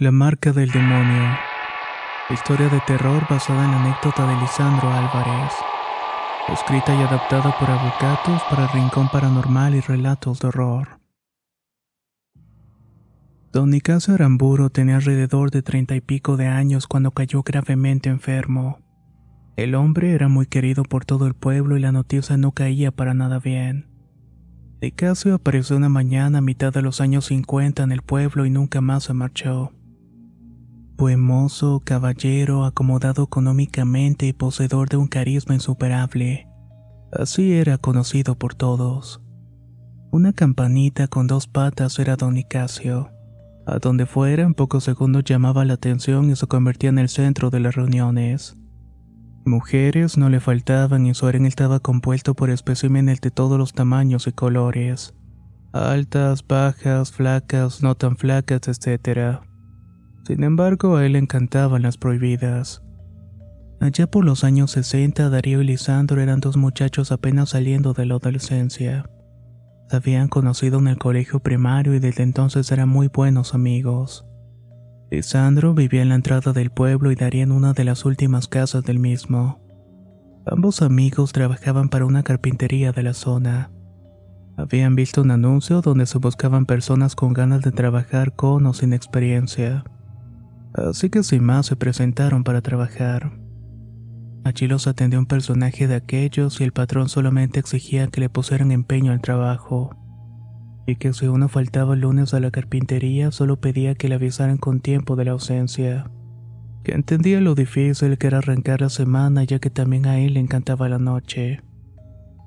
La marca del demonio. Historia de terror basada en la anécdota de Lisandro Álvarez. Escrita y adaptada por Avocatos para Rincón Paranormal y Relatos de Horror. Don Nicasio Aramburo tenía alrededor de treinta y pico de años cuando cayó gravemente enfermo. El hombre era muy querido por todo el pueblo y la noticia no caía para nada bien. Nicasio apareció una mañana a mitad de los años 50 en el pueblo y nunca más se marchó. Fue mozo, caballero, acomodado económicamente y poseedor de un carisma insuperable. Así era conocido por todos. Una campanita con dos patas era don Nicasio. A donde fuera, en pocos segundos llamaba la atención y se convertía en el centro de las reuniones. Mujeres no le faltaban y su harén estaba compuesto por especímenes de todos los tamaños y colores. Altas, bajas, flacas, no tan flacas, etc. Sin embargo, a él le encantaban las prohibidas. Allá por los años 60, Darío y Lisandro eran dos muchachos apenas saliendo de la adolescencia. Se habían conocido en el colegio primario y desde entonces eran muy buenos amigos. Lisandro vivía en la entrada del pueblo y Darío en una de las últimas casas del mismo. Ambos amigos trabajaban para una carpintería de la zona. Habían visto un anuncio donde se buscaban personas con ganas de trabajar con o sin experiencia. Así que sin más se presentaron para trabajar. Allí los atendió un personaje de aquellos y el patrón solamente exigía que le pusieran empeño al trabajo. Y que si uno faltaba el lunes a la carpintería solo pedía que le avisaran con tiempo de la ausencia. Que entendía lo difícil que era arrancar la semana ya que también a él le encantaba la noche.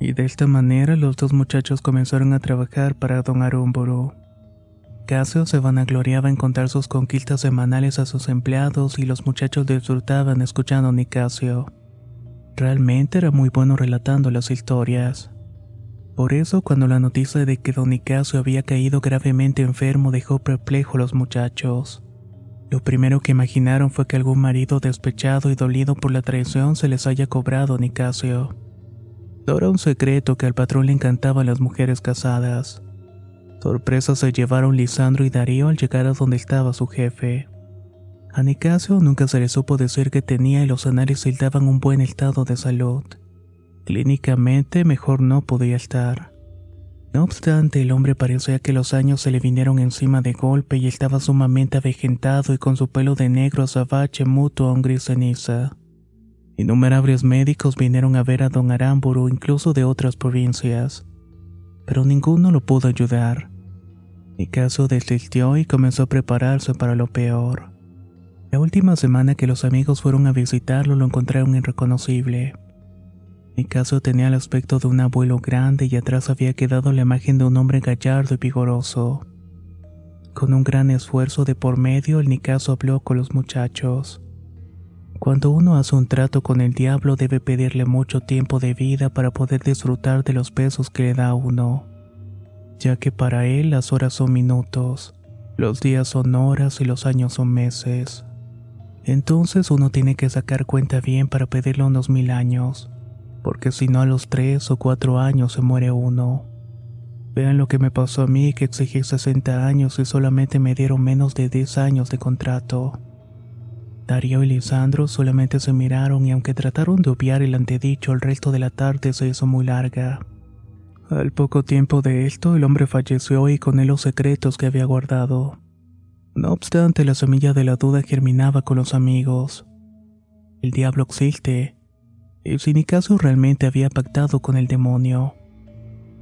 Y de esta manera los dos muchachos comenzaron a trabajar para don Arúmburu. Casio se vanagloriaba en contar sus conquistas semanales a sus empleados y los muchachos disfrutaban escuchando a Nicasio. Realmente era muy bueno relatando las historias. Por eso, cuando la noticia de que don Nicasio había caído gravemente enfermo dejó perplejo a los muchachos. Lo primero que imaginaron fue que algún marido despechado y dolido por la traición se les haya cobrado a Nicasio. Era un secreto que al patrón le encantaban las mujeres casadas. Sorpresa se llevaron Lisandro y Darío al llegar a donde estaba su jefe. A Nicasio nunca se le supo decir que tenía y los análisis daban un buen estado de salud. Clínicamente mejor no podía estar. No obstante, el hombre parecía que los años se le vinieron encima de golpe y estaba sumamente avejentado y con su pelo de negro azabache mutuo a un gris ceniza. Innumerables médicos vinieron a ver a don Aramburu, incluso de otras provincias, pero ninguno lo pudo ayudar. Mi caso desistió y comenzó a prepararse para lo peor. La última semana que los amigos fueron a visitarlo lo encontraron irreconocible. Mi caso tenía el aspecto de un abuelo grande y atrás había quedado la imagen de un hombre gallardo y vigoroso. Con un gran esfuerzo de por medio, el habló con los muchachos. Cuando uno hace un trato con el diablo debe pedirle mucho tiempo de vida para poder disfrutar de los besos que le da a uno ya que para él las horas son minutos, los días son horas y los años son meses. Entonces uno tiene que sacar cuenta bien para pedirle unos mil años, porque si no a los tres o cuatro años se muere uno. Vean lo que me pasó a mí que exigí 60 años y solamente me dieron menos de 10 años de contrato. Darío y Lisandro solamente se miraron y aunque trataron de obviar el antedicho, el resto de la tarde se hizo muy larga. Al poco tiempo de esto, el hombre falleció y con él los secretos que había guardado. No obstante, la semilla de la duda germinaba con los amigos. El diablo existe, y si caso realmente había pactado con el demonio.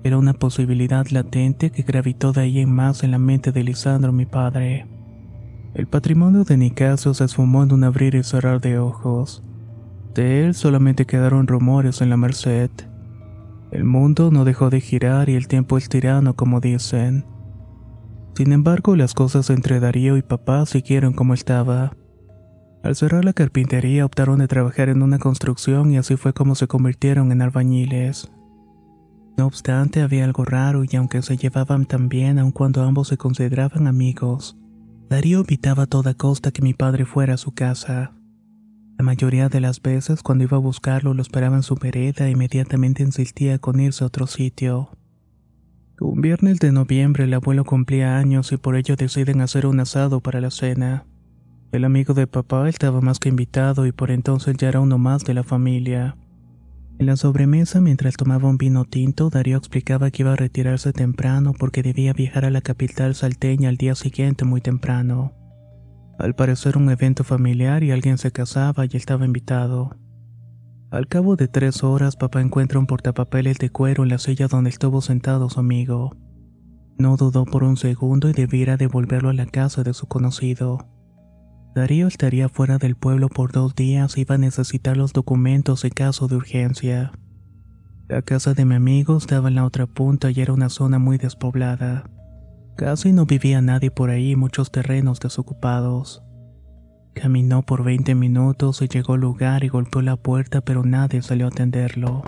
Era una posibilidad latente que gravitó de ahí en más en la mente de Lisandro, mi padre. El patrimonio de Nicasio se esfumó en un abrir y cerrar de ojos. De él solamente quedaron rumores en la Merced. El mundo no dejó de girar y el tiempo es tirano, como dicen. Sin embargo, las cosas entre Darío y papá siguieron como estaba. Al cerrar la carpintería optaron de trabajar en una construcción y así fue como se convirtieron en albañiles. No obstante, había algo raro y aunque se llevaban tan bien aun cuando ambos se consideraban amigos, Darío evitaba a toda costa que mi padre fuera a su casa. La mayoría de las veces cuando iba a buscarlo lo esperaba en su vereda e inmediatamente insistía con irse a otro sitio. Un viernes de noviembre el abuelo cumplía años y por ello deciden hacer un asado para la cena. El amigo de papá estaba más que invitado y por entonces ya era uno más de la familia. En la sobremesa, mientras tomaba un vino tinto, Darío explicaba que iba a retirarse temprano porque debía viajar a la capital salteña al día siguiente muy temprano. Al parecer un evento familiar y alguien se casaba y estaba invitado. Al cabo de tres horas, papá encuentra un portapapeles de cuero en la silla donde estuvo sentado su amigo. No dudó por un segundo y debiera devolverlo a la casa de su conocido. Darío estaría fuera del pueblo por dos días y iba a necesitar los documentos en caso de urgencia. La casa de mi amigo estaba en la otra punta y era una zona muy despoblada. Casi no vivía nadie por ahí muchos terrenos desocupados. Caminó por 20 minutos y llegó al lugar y golpeó la puerta pero nadie salió a atenderlo.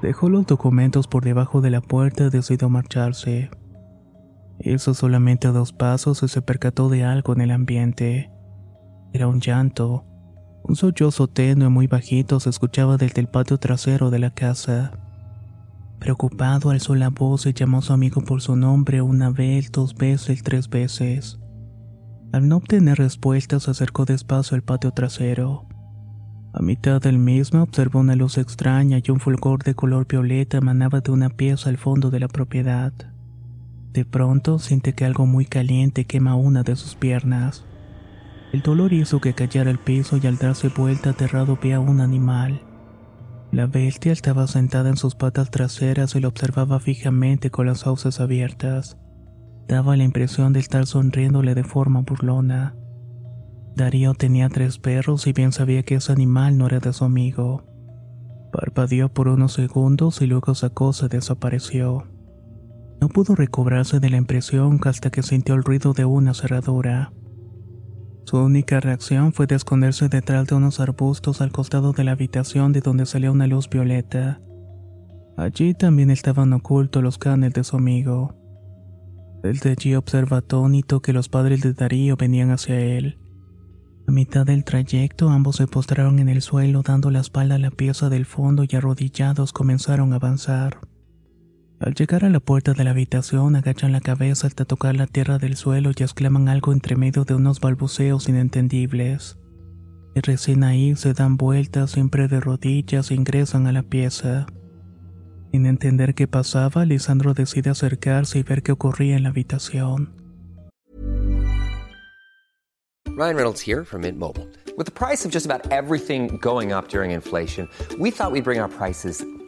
Dejó los documentos por debajo de la puerta y decidió marcharse. Hizo solamente dos pasos y se percató de algo en el ambiente. Era un llanto. Un sollozo tenue muy bajito se escuchaba desde el patio trasero de la casa. Preocupado alzó la voz y llamó a su amigo por su nombre una vez, dos veces, tres veces. Al no obtener respuesta se acercó despacio al patio trasero. A mitad del mismo observó una luz extraña y un fulgor de color violeta emanaba de una pieza al fondo de la propiedad. De pronto siente que algo muy caliente quema una de sus piernas. El dolor hizo que cayera al piso y al darse vuelta aterrado ve a un animal. La bestia estaba sentada en sus patas traseras y lo observaba fijamente con las fauces abiertas. Daba la impresión de estar sonriéndole de forma burlona. Darío tenía tres perros y bien sabía que ese animal no era de su amigo. Parpadeó por unos segundos y luego esa cosa desapareció. No pudo recobrarse de la impresión hasta que sintió el ruido de una cerradura. Su única reacción fue de esconderse detrás de unos arbustos al costado de la habitación de donde salía una luz violeta. Allí también estaban ocultos los canes de su amigo. Desde allí observa atónito que los padres de Darío venían hacia él. A mitad del trayecto ambos se postraron en el suelo dando la espalda a la pieza del fondo y arrodillados comenzaron a avanzar. Al llegar a la puerta de la habitación, agachan la cabeza hasta tocar la tierra del suelo y exclaman algo entre medio de unos balbuceos inentendibles. Y recién ahí se dan vueltas siempre de rodillas e ingresan a la pieza. Sin entender qué pasaba, Lisandro decide acercarse y ver qué ocurría en la habitación. Ryan Reynolds here from Mint Mobile. With the price of just about everything going up during inflation, we thought we'd bring our prices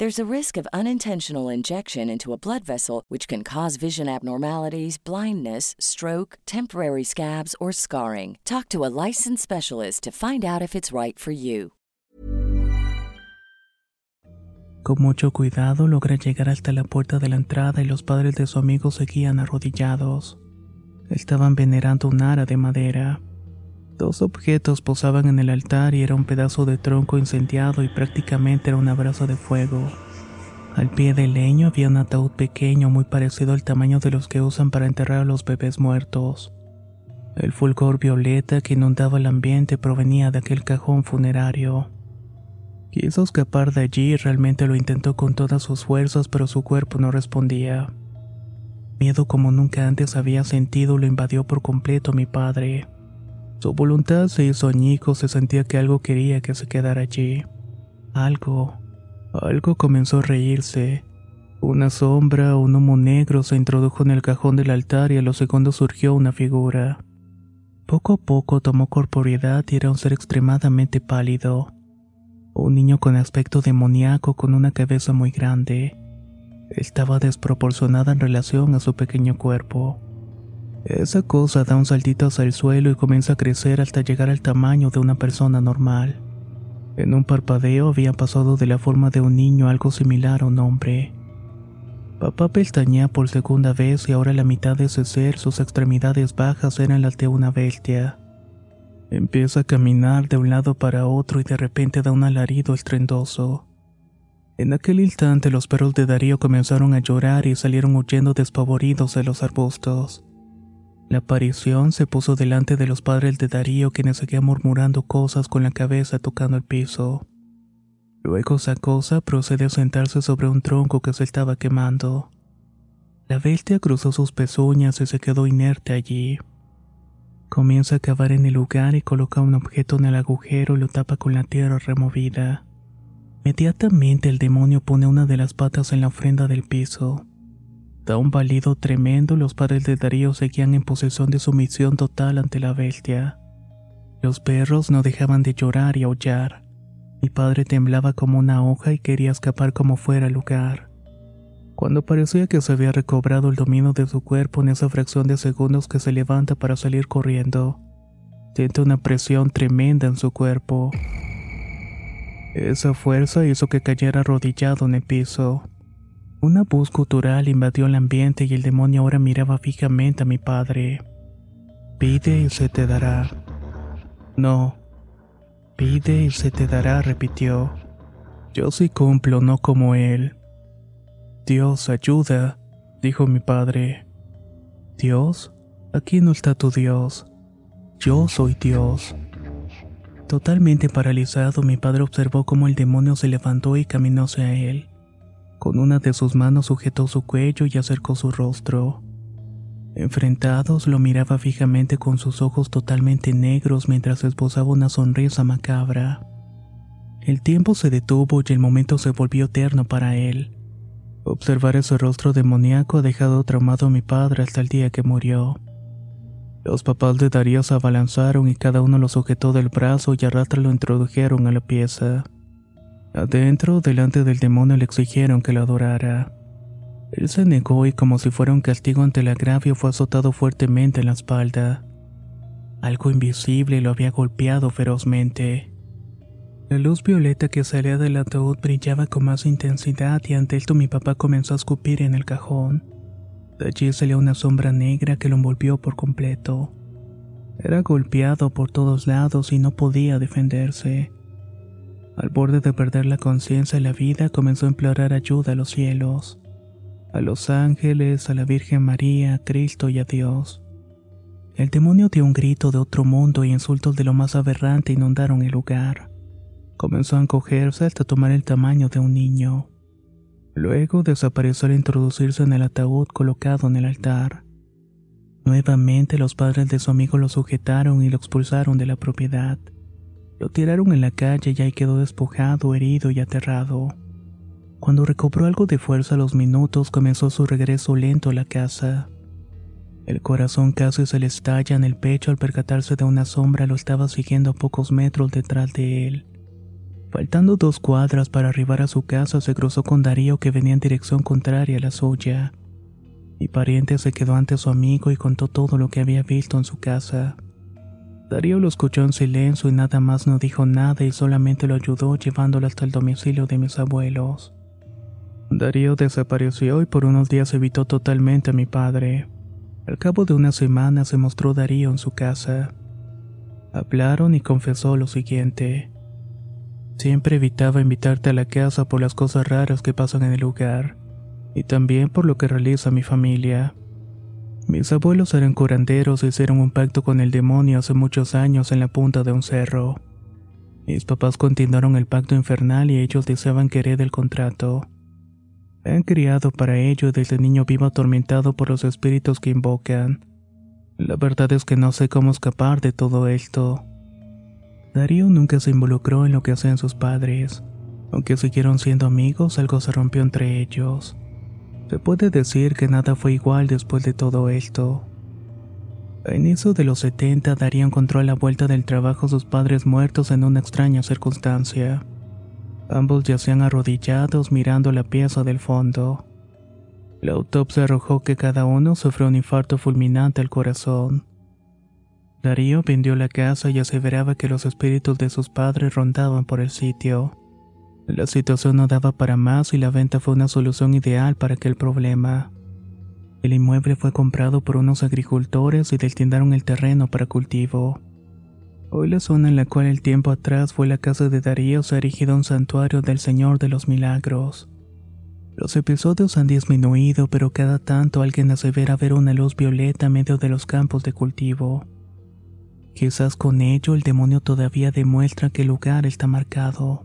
There's a risk of unintentional injection into a blood vessel, which can cause vision abnormalities, blindness, stroke, temporary scabs, or scarring. Talk to a licensed specialist to find out if it's right for you. Con mucho cuidado logra llegar hasta la puerta de la entrada y los padres de su amigo seguían arrodillados. Estaban venerando un ara de madera. Dos objetos posaban en el altar y era un pedazo de tronco incendiado y prácticamente era un abrazo de fuego. Al pie del leño había un ataúd pequeño muy parecido al tamaño de los que usan para enterrar a los bebés muertos. El fulgor violeta que inundaba el ambiente provenía de aquel cajón funerario. Quiso escapar de allí y realmente lo intentó con todas sus fuerzas, pero su cuerpo no respondía. Miedo como nunca antes había sentido lo invadió por completo mi padre. Su voluntad se hizo añicos, se sentía que algo quería que se quedara allí. Algo, algo comenzó a reírse. Una sombra, un humo negro se introdujo en el cajón del altar y a los segundos surgió una figura. Poco a poco tomó corporeidad y era un ser extremadamente pálido. Un niño con aspecto demoníaco con una cabeza muy grande. Estaba desproporcionada en relación a su pequeño cuerpo. Esa cosa da un saltito hacia el suelo y comienza a crecer hasta llegar al tamaño de una persona normal. En un parpadeo había pasado de la forma de un niño algo similar a un hombre. Papá pestañea por segunda vez y ahora la mitad de ese ser, sus extremidades bajas eran las de una bestia. Empieza a caminar de un lado para otro y de repente da un alarido estruendoso. En aquel instante los perros de Darío comenzaron a llorar y salieron huyendo despavoridos de los arbustos. La aparición se puso delante de los padres de Darío quienes seguían murmurando cosas con la cabeza tocando el piso. Luego esa cosa procedió a sentarse sobre un tronco que se estaba quemando. La bestia cruzó sus pezuñas y se quedó inerte allí. Comienza a cavar en el lugar y coloca un objeto en el agujero y lo tapa con la tierra removida. Inmediatamente el demonio pone una de las patas en la ofrenda del piso. Da un balido tremendo, los padres de Darío seguían en posesión de sumisión total ante la bestia. Los perros no dejaban de llorar y aullar. Mi padre temblaba como una hoja y quería escapar como fuera lugar. Cuando parecía que se había recobrado el dominio de su cuerpo en esa fracción de segundos que se levanta para salir corriendo, siente una presión tremenda en su cuerpo. Esa fuerza hizo que cayera arrodillado en el piso. Una voz gutural invadió el ambiente y el demonio ahora miraba fijamente a mi padre. Pide y se te dará. No. Pide y se te dará, repitió. Yo sí cumplo, no como él. Dios, ayuda, dijo mi padre. Dios, aquí no está tu Dios. Yo soy Dios. Totalmente paralizado, mi padre observó cómo el demonio se levantó y caminó hacia él. Con una de sus manos sujetó su cuello y acercó su rostro. Enfrentados, lo miraba fijamente con sus ojos totalmente negros mientras esbozaba una sonrisa macabra. El tiempo se detuvo y el momento se volvió eterno para él. Observar ese rostro demoníaco ha dejado traumado a mi padre hasta el día que murió. Los papás de Darío se abalanzaron y cada uno lo sujetó del brazo y a lo introdujeron a la pieza. Adentro, delante del demonio, le exigieron que lo adorara. Él se negó y como si fuera un castigo ante el agravio fue azotado fuertemente en la espalda. Algo invisible lo había golpeado ferozmente. La luz violeta que salía del ataúd brillaba con más intensidad y ante esto mi papá comenzó a escupir en el cajón. De allí salía una sombra negra que lo envolvió por completo. Era golpeado por todos lados y no podía defenderse. Al borde de perder la conciencia y la vida, comenzó a implorar ayuda a los cielos, a los ángeles, a la Virgen María, a Cristo y a Dios. El demonio dio un grito de otro mundo y insultos de lo más aberrante inundaron el lugar. Comenzó a encogerse hasta tomar el tamaño de un niño. Luego desapareció al introducirse en el ataúd colocado en el altar. Nuevamente los padres de su amigo lo sujetaron y lo expulsaron de la propiedad. Lo tiraron en la calle y ahí quedó despojado, herido y aterrado. Cuando recobró algo de fuerza a los minutos, comenzó su regreso lento a la casa. El corazón casi se le estalla en el pecho al percatarse de una sombra lo estaba siguiendo a pocos metros detrás de él. Faltando dos cuadras para arribar a su casa, se cruzó con Darío que venía en dirección contraria a la suya. Mi pariente se quedó ante su amigo y contó todo lo que había visto en su casa. Darío lo escuchó en silencio y nada más no dijo nada y solamente lo ayudó llevándolo hasta el domicilio de mis abuelos. Darío desapareció y por unos días evitó totalmente a mi padre. Al cabo de una semana se mostró Darío en su casa. Hablaron y confesó lo siguiente. Siempre evitaba invitarte a la casa por las cosas raras que pasan en el lugar, y también por lo que realiza mi familia. Mis abuelos eran curanderos y hicieron un pacto con el demonio hace muchos años en la punta de un cerro. Mis papás continuaron el pacto infernal y ellos deseaban que herede el contrato. Me han criado para ello desde niño vivo atormentado por los espíritus que invocan. La verdad es que no sé cómo escapar de todo esto. Darío nunca se involucró en lo que hacían sus padres. Aunque siguieron siendo amigos, algo se rompió entre ellos. Se puede decir que nada fue igual después de todo esto. A inicio de los 70, Darío encontró a la vuelta del trabajo sus padres muertos en una extraña circunstancia. Ambos yacían arrodillados mirando la pieza del fondo. La autopsia arrojó que cada uno sufrió un infarto fulminante al corazón. Darío vendió la casa y aseveraba que los espíritus de sus padres rondaban por el sitio. La situación no daba para más y la venta fue una solución ideal para aquel problema. El inmueble fue comprado por unos agricultores y destinaron el terreno para cultivo. Hoy la zona en la cual el tiempo atrás fue la casa de Darío se ha erigido un santuario del Señor de los Milagros. Los episodios han disminuido, pero cada tanto alguien asevera ver una luz violeta en medio de los campos de cultivo. Quizás con ello el demonio todavía demuestra que el lugar está marcado.